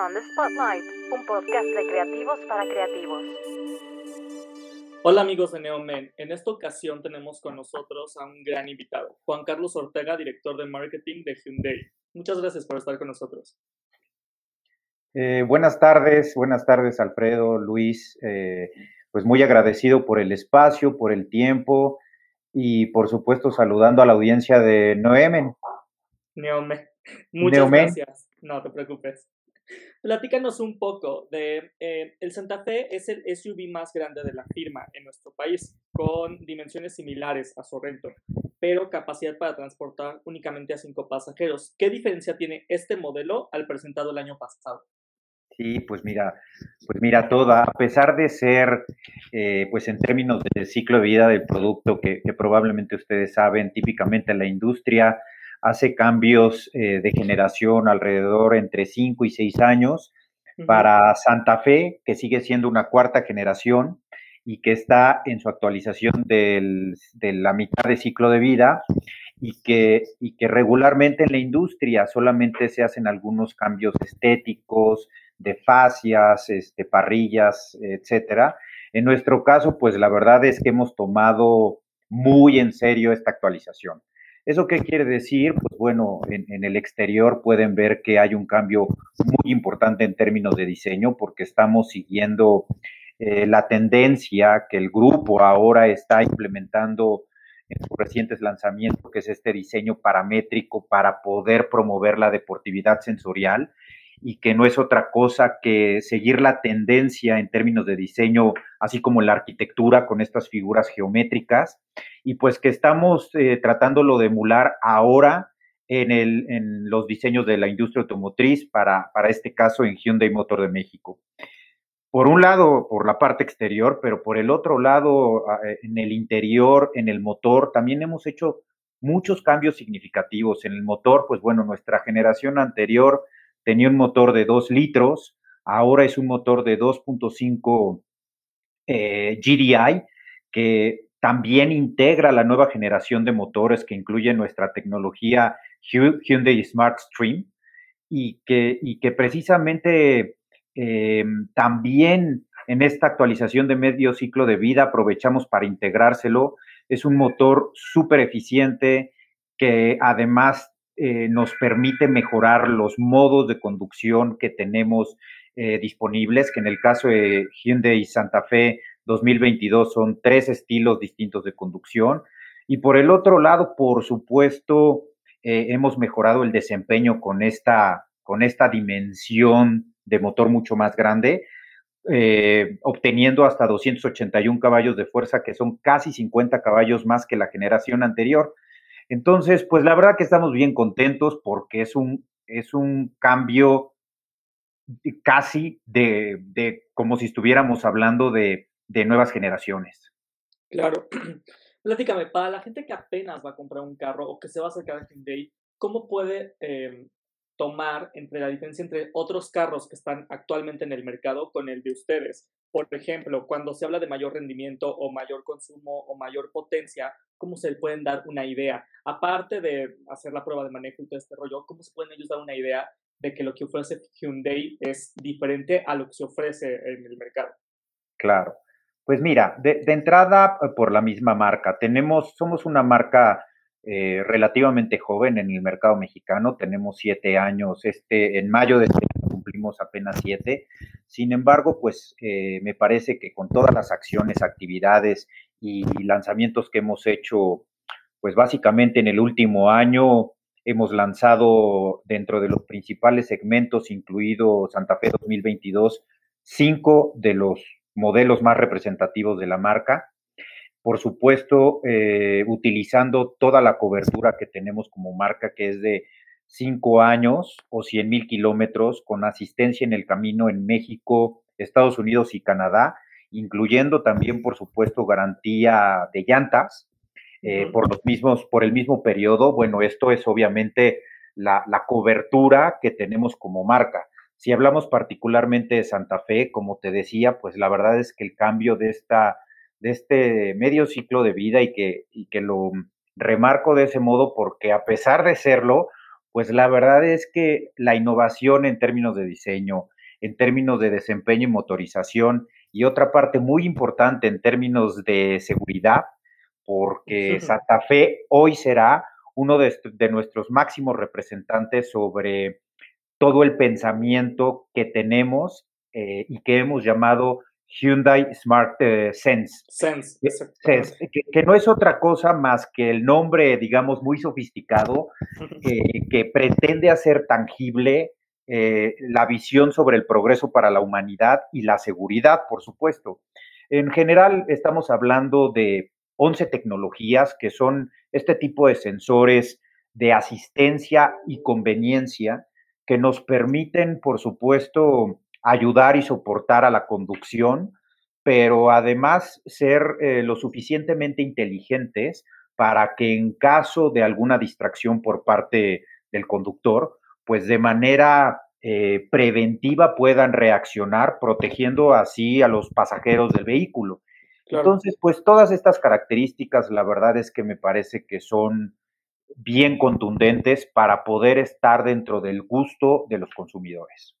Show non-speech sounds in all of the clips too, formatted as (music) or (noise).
On the Spotlight, un podcast de creativos para creativos. Hola amigos de Neomen, en esta ocasión tenemos con nosotros a un gran invitado, Juan Carlos Ortega, director de marketing de Hyundai. Muchas gracias por estar con nosotros. Eh, buenas tardes, buenas tardes Alfredo, Luis, eh, pues muy agradecido por el espacio, por el tiempo y por supuesto saludando a la audiencia de Neomen. Neomen, (laughs) muchas gracias, no te preocupes. Platícanos un poco de eh, el Santa Fe es el SUV más grande de la firma en nuestro país, con dimensiones similares a Sorrento, pero capacidad para transportar únicamente a cinco pasajeros. ¿Qué diferencia tiene este modelo al presentado el año pasado? Sí, pues mira, pues mira, toda, a pesar de ser, eh, pues en términos del ciclo de vida del producto, que, probablemente ustedes saben, típicamente la industria hace cambios eh, de generación alrededor entre 5 y 6 años. Para Santa Fe, que sigue siendo una cuarta generación y que está en su actualización de la mitad de ciclo de vida y que, y que regularmente en la industria solamente se hacen algunos cambios estéticos, de fascias, este, parrillas, etcétera. En nuestro caso, pues la verdad es que hemos tomado muy en serio esta actualización. ¿Eso qué quiere decir? Pues bueno, en, el exterior pueden ver que hay un cambio muy importante en términos de diseño porque estamos siguiendo eh, la tendencia que el grupo ahora está implementando en sus recientes lanzamientos, que es este diseño paramétrico para poder promover la deportividad sensorial y que no es otra cosa que seguir la tendencia en términos de diseño, así como la arquitectura con estas figuras geométricas, y pues que estamos eh, tratándolo de emular ahora en, el, en, los diseños de la industria automotriz, para, para este caso en Hyundai Motor de México. Por un lado, por la parte exterior, pero por el otro lado, eh, en el interior, en el motor, también hemos hecho muchos cambios significativos. En el motor, pues bueno, nuestra generación anterior tenía un motor de 2 litros, ahora es un motor de 2.5 eh, GDI, que también integra la nueva generación de motores que incluye nuestra tecnología Hyundai Smart Stream y que, y que precisamente eh, también en esta actualización de medio ciclo de vida aprovechamos para integrárselo. Es un motor súper eficiente que además eh, nos permite mejorar los modos de conducción que tenemos eh, disponibles, que en el caso de Hyundai Santa Fe 2022 son tres estilos distintos de conducción. Y por el otro lado, por supuesto, eh, hemos mejorado el desempeño con esta, con esta dimensión de motor mucho más grande, obteniendo hasta 281 caballos de fuerza, que son casi 50 caballos más que la generación anterior. Entonces, pues la verdad que estamos bien contentos porque es un, es un cambio casi de, de como si estuviéramos hablando de, de nuevas generaciones. Claro. (clears throat) Platícame, para la gente que apenas va a comprar un carro o que se va a acercar a Hyundai, ¿cómo puede em, tomar entre la diferencia entre otros carros que están actualmente en el mercado con el de ustedes? Por ejemplo, cuando se habla de mayor rendimiento o mayor consumo o mayor potencia, ¿cómo se pueden dar una idea? Aparte de hacer la prueba de manejo y todo este rollo, ¿cómo se pueden ellos dar una idea de que lo que ofrece Hyundai es diferente a lo que se ofrece en el mercado? Claro. Pues mira, de, entrada, eh, por la misma marca, tenemos, somos una marca eh, relativamente joven en el mercado mexicano, tenemos siete años, este, en mayo de este cumplimos apenas siete. Sin embargo, pues eh, me parece que con todas las acciones, actividades y, lanzamientos que hemos hecho, pues básicamente en el último año hemos lanzado dentro de los principales segmentos, incluido Santa Fe 2022, cinco de los modelos más representativos de la marca. Por supuesto, eh, utilizando toda la cobertura que tenemos como marca, que es de cinco años o cien mil kilómetros con asistencia en el camino en México, Estados Unidos y Canadá, incluyendo también, por supuesto, garantía de llantas eh, por los mismos, por el mismo periodo. Bueno, esto es obviamente la, la, cobertura que tenemos como marca. Si hablamos particularmente de Santa Fe, como te decía, pues la verdad es que el cambio de esta, de este medio ciclo de vida y que, y que lo remarco de ese modo porque a pesar de serlo, pues la verdad es que la innovación en términos de diseño, en términos de desempeño y motorización, y otra parte muy importante en términos de seguridad, porque Santa Fe hoy será uno de, nuestros máximos representantes sobre todo el pensamiento que tenemos eh, y que hemos llamado Hyundai Smart eh, Sense. Sense, que, no es otra cosa más que el nombre, digamos, muy sofisticado (laughs) que pretende hacer tangible eh, la visión sobre el progreso para la humanidad y la seguridad, por supuesto. En general, estamos hablando de 11 tecnologías que son este tipo de sensores de asistencia y conveniencia que nos permiten, por supuesto, ayudar y soportar a la conducción, pero además ser eh, lo suficientemente inteligentes para que en caso de alguna distracción por parte del conductor, pues de manera eh, preventiva puedan reaccionar, protegiendo así a los pasajeros del vehículo. Entonces, pues todas estas características, la verdad es que me parece que son bien contundentes para poder estar dentro del gusto de los consumidores.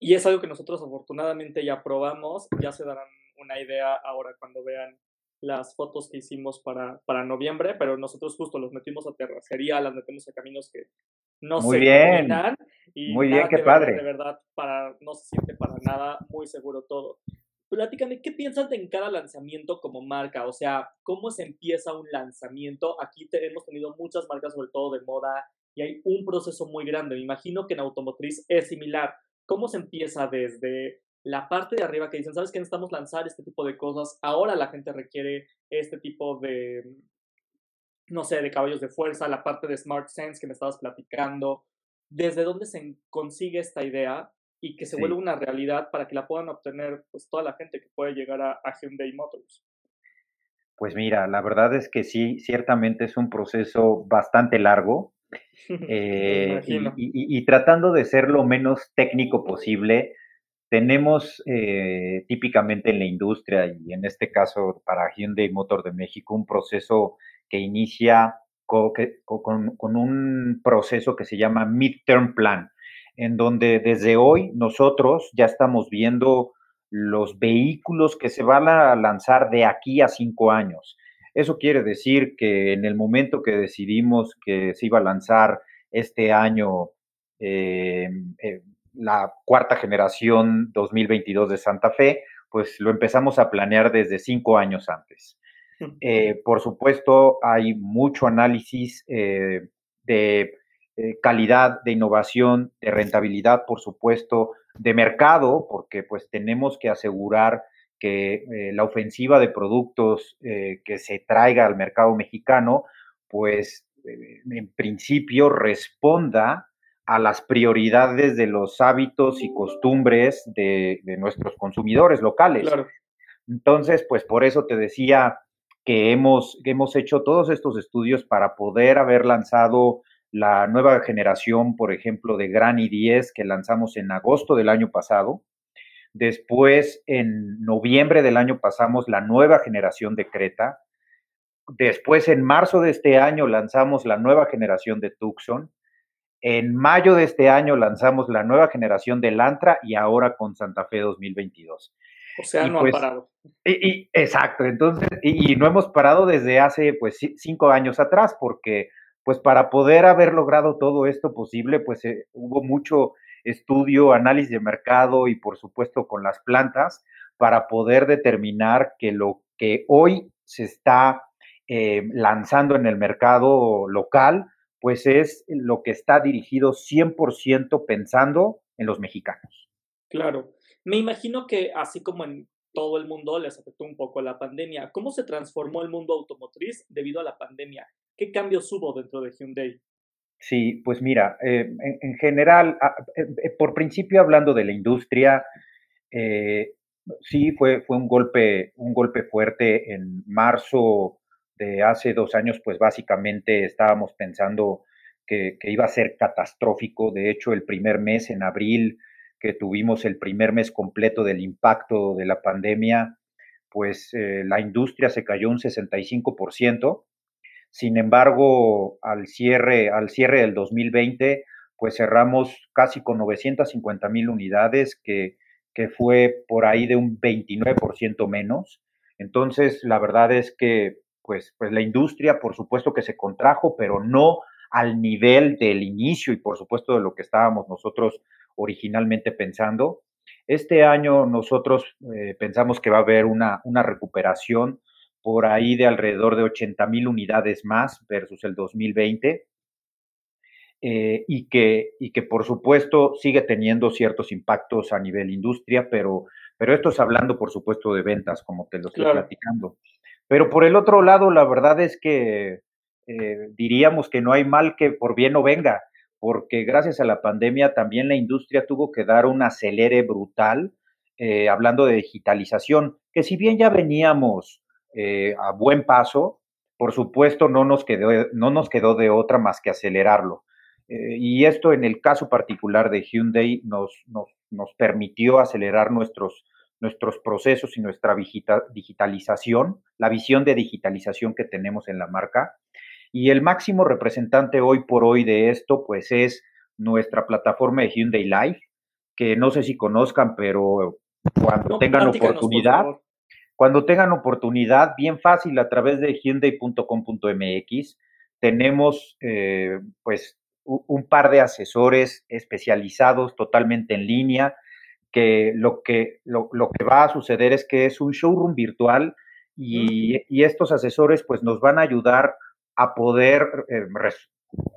Y es algo que nosotros afortunadamente ya probamos, ya se darán una idea ahora cuando vean las fotos que hicimos para, para noviembre, pero nosotros justo los metimos a terracería, las metemos a caminos que no muy se bien. y muy bien, qué padre. de verdad, para, no se siente para nada muy seguro todo. Platícame, ¿qué piensas de en cada lanzamiento como marca? O sea, ¿cómo se empieza un lanzamiento? Aquí hemos tenido muchas marcas, sobre todo de moda, y hay un proceso muy grande. Me imagino que en automotriz es similar. ¿Cómo se empieza desde la parte de arriba que dicen, sabes que necesitamos lanzar este tipo de cosas? Ahora la gente requiere este tipo de, no sé, de caballos de fuerza, la parte de Smart Sense que me estabas platicando. ¿Desde dónde se consigue esta idea y que se vuelva una realidad para que la puedan obtener pues, toda la gente que puede llegar a, a Hyundai Motors? Pues mira, la verdad es que sí, ciertamente es un proceso bastante largo. Eh, y, tratando de ser lo menos técnico posible, tenemos eh, típicamente en la industria y en este caso para Hyundai Motor de México un proceso que inicia con, con, un proceso que se llama Midterm Plan, en donde desde hoy nosotros ya estamos viendo los vehículos que se van a lanzar de aquí a cinco años. Eso quiere decir que en el momento que decidimos que se iba a lanzar este año eh, eh, la cuarta generación 2022 de Santa Fe, pues lo empezamos a planear desde cinco años antes. Eh, por supuesto, hay mucho análisis de calidad, de innovación, de rentabilidad, por supuesto, de mercado, porque pues tenemos que asegurar que eh, la ofensiva de productos eh, que se traiga al mercado mexicano, pues eh, en principio responda a las prioridades de los hábitos y costumbres de, nuestros consumidores locales. Entonces, pues por eso te decía que hemos, que hemos hecho todos estos estudios para poder haber lanzado la nueva generación, por ejemplo, de Gran i10 que lanzamos en agosto del año pasado, Después, en noviembre del año pasamos la nueva generación de Creta. Después, en marzo de este año, lanzamos la nueva generación de Tucson. En mayo de este año lanzamos la nueva generación de Lantra y ahora con Santa Fe 2022. O sea, no ha pues, parado. Y, exacto, entonces, y, no hemos parado desde hace pues cinco años atrás, porque pues para poder haber logrado todo esto posible, pues eh, hubo mucho estudio, análisis de mercado y por supuesto con las plantas para poder determinar que lo que hoy se está eh, lanzando en el mercado local, pues es lo que está dirigido 100% pensando en los mexicanos. Claro, me imagino que así como en todo el mundo les afectó un poco la pandemia, ¿cómo se transformó el mundo automotriz debido a la pandemia? ¿Qué cambios hubo dentro de Hyundai? Sí, pues mira, eh, en, general, eh, eh, por principio hablando de la industria, sí fue, fue un golpe, un golpe fuerte en marzo de hace dos años, pues básicamente estábamos pensando que, iba a ser catastrófico. De hecho, el primer mes, en abril, que tuvimos el primer mes completo del impacto de la pandemia, pues la industria se cayó un 65%. Sin embargo, al cierre, al cierre del 2020, pues cerramos casi con 950 mil unidades, que, que fue por ahí de un 29% menos. Entonces, la verdad es que pues, pues la industria, por supuesto que se contrajo, pero no al nivel del inicio y por supuesto de lo que estábamos nosotros originalmente pensando. Este año nosotros eh, pensamos que va a haber una, una recuperación por ahí de alrededor de 80 mil unidades más versus el 2020. Eh, y, que, y que por supuesto sigue teniendo ciertos impactos a nivel industria, pero, pero esto es hablando por supuesto de ventas, como te lo estoy platicando. Pero por el otro lado, la verdad es que eh, diríamos que no hay mal que por bien no venga, porque gracias a la pandemia también la industria tuvo que dar un acelere brutal, eh, hablando de digitalización, que si bien ya veníamos eh, a buen paso, por supuesto no nos quedó, no nos quedó de otra más que acelerarlo. y esto en el caso particular de Hyundai nos, nos, nos permitió acelerar nuestros nuestros procesos y nuestra digitalización, la visión de digitalización que tenemos en la marca. Y el máximo representante hoy por hoy de esto, pues es nuestra plataforma de Hyundai Live, que no sé si conozcan, pero cuando tengan oportunidad, cuando tengan oportunidad, bien fácil a través de hyundai.com.mx, tenemos eh, pues un par de asesores especializados totalmente en línea que lo que, lo, que va a suceder es que es un showroom virtual y, estos asesores pues nos van a ayudar a poder eh,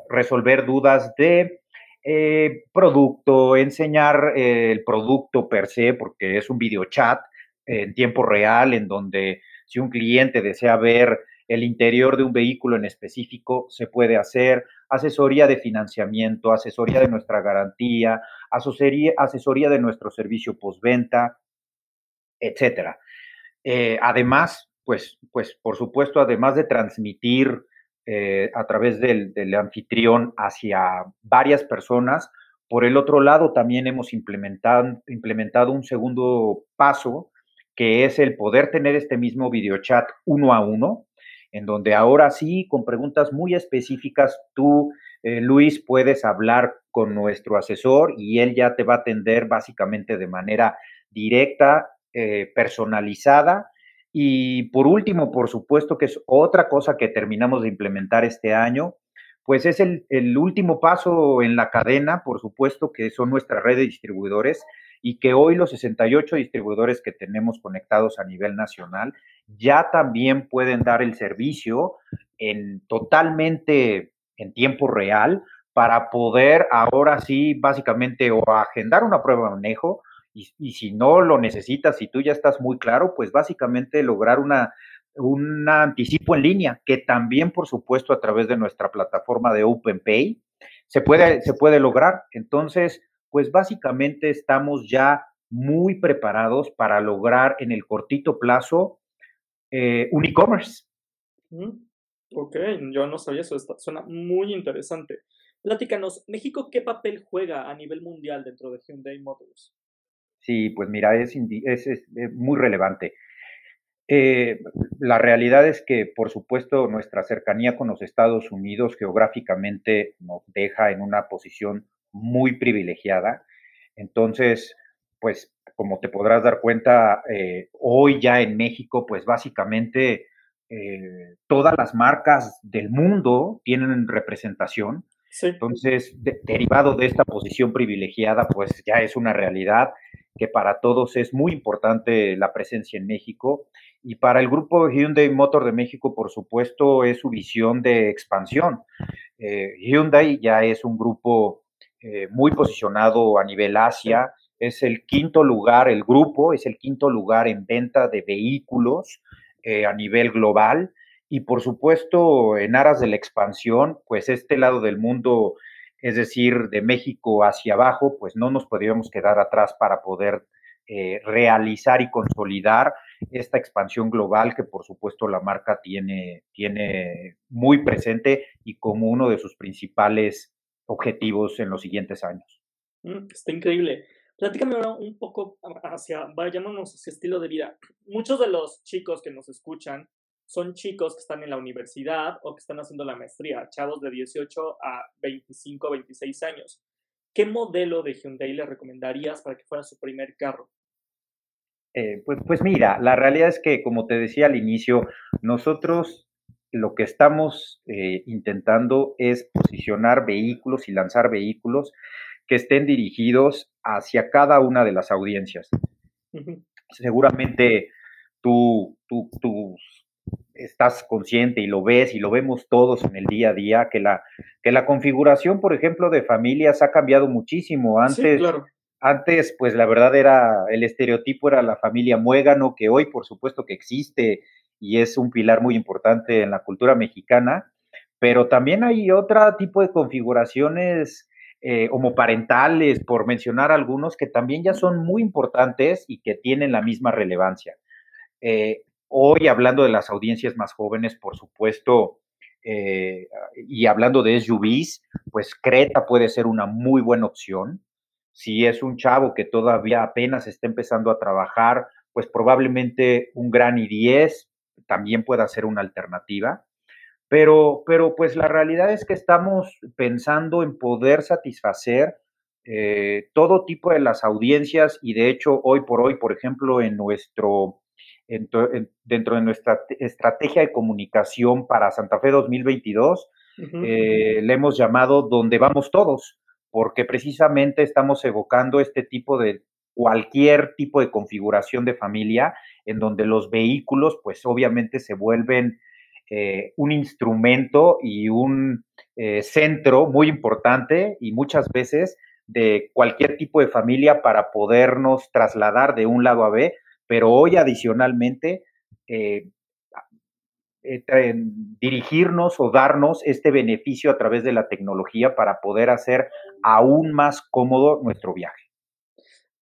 resolver dudas de eh, producto, enseñar eh, el producto per se, porque es un video chat en tiempo real en donde si un cliente desea ver el interior de un vehículo en específico, se puede hacer asesoría de financiamiento, asesoría de nuestra garantía, asesoría, asesoría de nuestro servicio postventa, etcétera. Eh, además, pues, pues, por supuesto, además de transmitir eh, a través del, del, anfitrión hacia varias personas, por el otro lado también hemos implementado, implementado un segundo paso, que es el poder tener este mismo videochat uno a uno, en donde ahora sí, con preguntas muy específicas, tú, eh, Luis, puedes hablar con nuestro asesor y él ya te va a atender básicamente de manera directa, eh, personalizada. Y por último, por supuesto que es otra cosa que terminamos de implementar este año, pues es el, el último paso en la cadena, por supuesto, que son nuestra red de distribuidores y que hoy los 68 distribuidores que tenemos conectados a nivel nacional ya también pueden dar el servicio en totalmente en tiempo real para poder ahora sí básicamente o agendar una prueba de manejo y, si no lo necesitas, si tú ya estás muy claro, pues básicamente lograr una, un anticipo en línea, que también por supuesto a través de nuestra plataforma de OpenPay se puede, se puede lograr. Entonces, pues básicamente estamos ya muy preparados para lograr en el cortito plazo eh, un e-commerce. Ok, yo no sabía eso, suena muy interesante. Platícanos, ¿México qué papel juega a nivel mundial dentro de Hyundai Motors? Sí, pues mira, es, es, muy relevante. Eh, la realidad es que, por supuesto, nuestra cercanía con los Estados Unidos geográficamente nos deja en una posición muy privilegiada. Entonces, pues como te podrás dar cuenta, eh, hoy ya en México, pues básicamente eh, todas las marcas del mundo tienen representación. Entonces, derivado de esta posición privilegiada, pues ya es una realidad que para todos es muy importante la presencia en México. Y para el grupo Hyundai Motor de México, por supuesto, es su visión de expansión. Eh, Hyundai ya es un grupo eh, muy posicionado a nivel Asia. Es el quinto lugar, el grupo es el quinto lugar en venta de vehículos eh, a nivel global. Y por supuesto, en aras de la expansión, pues este lado del mundo, es decir, de México hacia abajo, pues no nos podríamos quedar atrás para poder eh, realizar y consolidar esta expansión global que por supuesto la marca tiene, tiene muy presente y como uno de sus principales objetivos en los siguientes años. Mm, está increíble. Platícame ahora un poco hacia, vayámonos hacia estilo de vida. Muchos de los chicos que nos escuchan son chicos que están en la universidad o que están haciendo la maestría, chavos de 18 a 25, 26 años. ¿Qué modelo de Hyundai le recomendarías para que fuera su primer carro? Eh, pues, pues mira, la realidad es que, como te decía al inicio, nosotros lo que estamos eh, intentando es posicionar vehículos y lanzar vehículos que estén dirigidos hacia cada una de las audiencias. Seguramente tú, tú, tú, estás consciente y lo ves y lo vemos todos en el día a día, que la, que la configuración, por ejemplo, de familias ha cambiado muchísimo. Antes, antes, pues la verdad era, el estereotipo era la familia muégano, que hoy por supuesto que existe y es un pilar muy importante en la cultura mexicana, pero también hay otro tipo de configuraciones eh, homoparentales, por mencionar algunos, que también ya son muy importantes y que tienen la misma relevancia. Eh, hoy, hablando de las audiencias más jóvenes, por supuesto, eh, y hablando de SUVs, pues Creta puede ser una muy buena opción. Si es un chavo que todavía apenas está empezando a trabajar, pues probablemente un gran i10 también pueda ser una alternativa. Pero, pero pues la realidad es que estamos pensando en poder satisfacer eh, todo tipo de las audiencias y de hecho hoy por hoy, por ejemplo, en nuestro, dentro de nuestra estrategia de comunicación para Santa Fe 2022, eh, le hemos llamado Donde vamos todos, porque precisamente estamos evocando este tipo de cualquier tipo de configuración de familia en donde los vehículos pues obviamente se vuelven eh, un instrumento y un eh, centro muy importante y muchas veces de cualquier tipo de familia para podernos trasladar de un lado a B, pero hoy adicionalmente eh, dirigirnos o darnos este beneficio a través de la tecnología para poder hacer aún más cómodo nuestro viaje.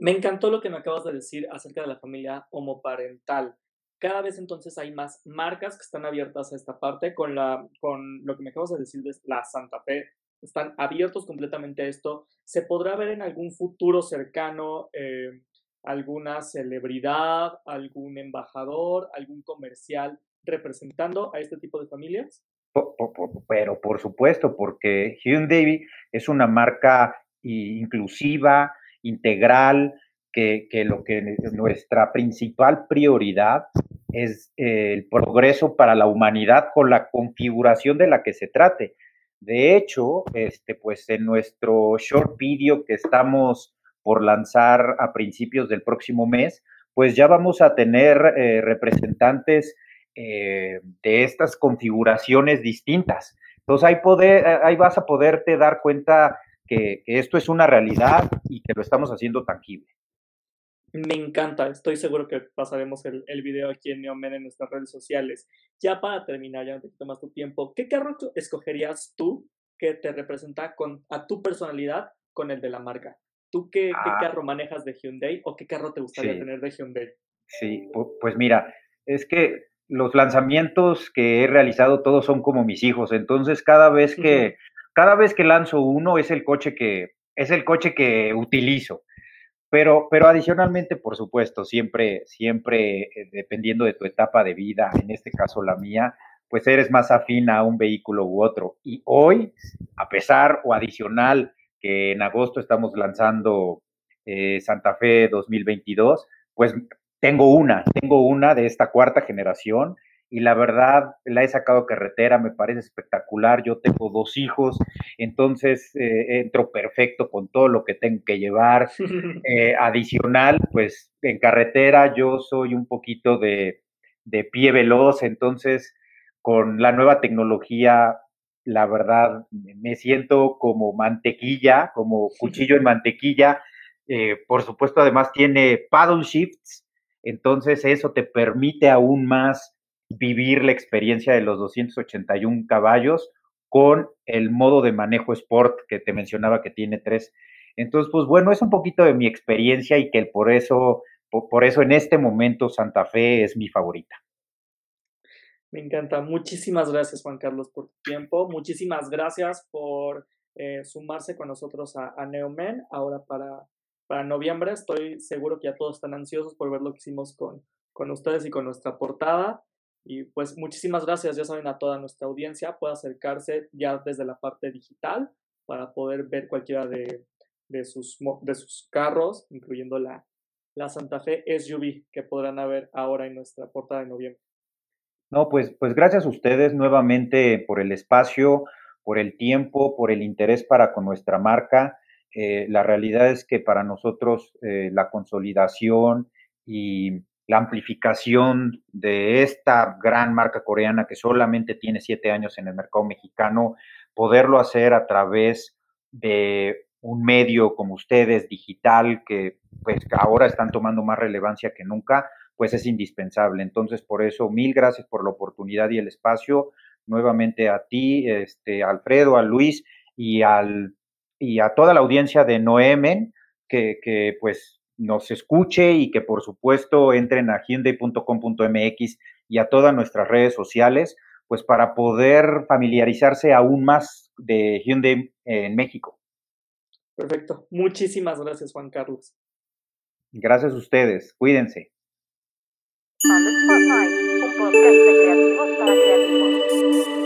Me encantó lo que me acabas de decir acerca de la familia homoparental. Cada vez entonces hay más marcas que están abiertas a esta parte con, la, con lo que me acabas de decir de la Santa Fe. Están abiertos completamente a esto. ¿Se podrá ver en algún futuro cercano eh, alguna celebridad, algún embajador, algún comercial representando a este tipo de familias? Pero por supuesto, porque Hyundai es una marca inclusiva, integral, que, lo que nuestra principal prioridad es eh, el progreso para la humanidad con la configuración de la que se trate. De hecho, este, pues en nuestro short video que estamos por lanzar a principios del próximo mes, pues ya vamos a tener eh, representantes eh, de estas configuraciones distintas. Entonces ahí, poder, ahí vas a poderte dar cuenta que, esto es una realidad y que lo estamos haciendo tangible. Me encanta, estoy seguro que pasaremos el, el video aquí en Neomen en nuestras redes sociales. Ya para terminar, ya no te quito más tu tiempo, ¿qué carro escogerías tú que te representa con, a tu personalidad con el de la marca? ¿Tú qué, ah. carro manejas de Hyundai o qué carro te gustaría tener de Hyundai? Sí, pues mira, es que los lanzamientos que he realizado todos son como mis hijos, entonces cada vez que cada vez que lanzo uno es el coche que es el coche que utilizo. Pero, pero adicionalmente, por supuesto, siempre, siempre eh, dependiendo de tu etapa de vida, en este caso la mía, pues eres más afín a un vehículo u otro. Y hoy, a pesar o adicional que en agosto estamos lanzando eh, Santa Fe 2022, pues tengo una, tengo una de esta cuarta generación y la verdad la he sacado carretera, me parece espectacular, yo tengo dos hijos, entonces eh, entro perfecto con todo lo que tengo que llevar. (laughs) Eh, adicional, pues en carretera yo soy un poquito de, de pie veloz, entonces con la nueva tecnología, la verdad, me siento como mantequilla, como (laughs) cuchillo en mantequilla. Eh, por supuesto, además tiene paddle shifts, entonces eso te permite aún más vivir la experiencia de los 281 caballos con el modo de manejo Sport que te mencionaba que tiene tres. Entonces, pues bueno, es un poquito de mi experiencia y que por eso, por, eso en este momento Santa Fe es mi favorita. Me encanta. Muchísimas gracias, Juan Carlos, por tu tiempo. Muchísimas gracias por eh, sumarse con nosotros a, a Neomen. Ahora para, para noviembre estoy seguro que ya todos están ansiosos por ver lo que hicimos con, con ustedes y con nuestra portada. Y pues muchísimas gracias, ya saben, a toda nuestra audiencia, puede acercarse ya desde la parte digital para poder ver cualquiera de, de, sus, de sus carros, incluyendo la, la Santa Fe SUV que podrán ver ahora en nuestra portada de noviembre. No, pues, pues gracias a ustedes nuevamente por el espacio, por el tiempo, por el interés para con nuestra marca. Eh, la realidad es que para nosotros eh, la consolidación y la amplificación de esta gran marca coreana que solamente tiene siete años en el mercado mexicano, poderlo hacer a través de un medio como ustedes, digital, que pues ahora están tomando más relevancia que nunca, pues es indispensable. Entonces, por eso, mil gracias por la oportunidad y el espacio. Nuevamente a ti, este, Alfredo, a Luis y, al, y a toda la audiencia de Noemen, que, que pues nos escuche y que por supuesto entren a hyundai.com.mx y a todas nuestras redes sociales, pues para poder familiarizarse aún más de Hyundai en México. Perfecto. Muchísimas gracias, Juan Carlos. Gracias a ustedes. Cuídense. On the Spotlight, un podcast de